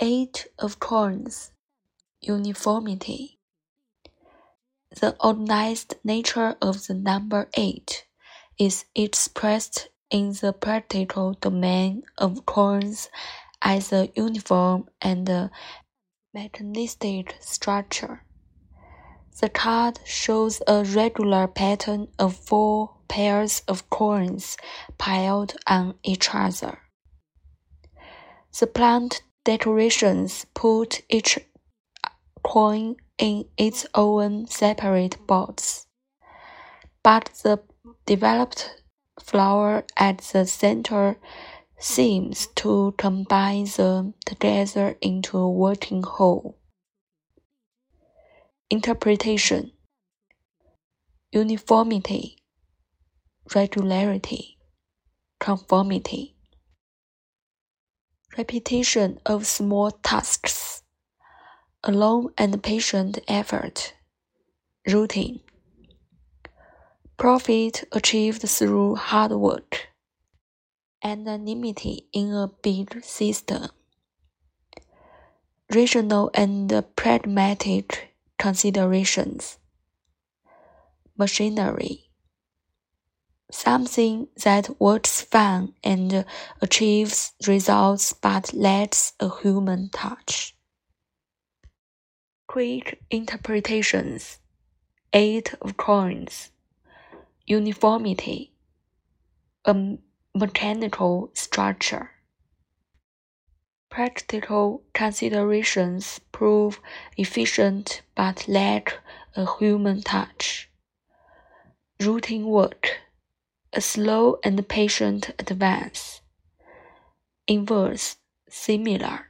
Eight of coins, uniformity. The organized nature of the number eight is expressed in the practical domain of coins as a uniform and mechanistic structure. The card shows a regular pattern of four pairs of coins piled on each other. The plant decorations put each coin in its own separate box, but the developed flower at the center seems to combine them together into a working whole. Interpretation Uniformity, regularity, conformity repetition of small tasks, a long and patient effort, routine. Profit achieved through hard work, anonymity in a big system, rational and pragmatic considerations, machinery something that works fine and achieves results but lacks a human touch. Quick interpretations, eight of coins, uniformity, a mechanical structure. Practical considerations prove efficient but lack a human touch. Routine work a slow and patient advance. Inverse, similar.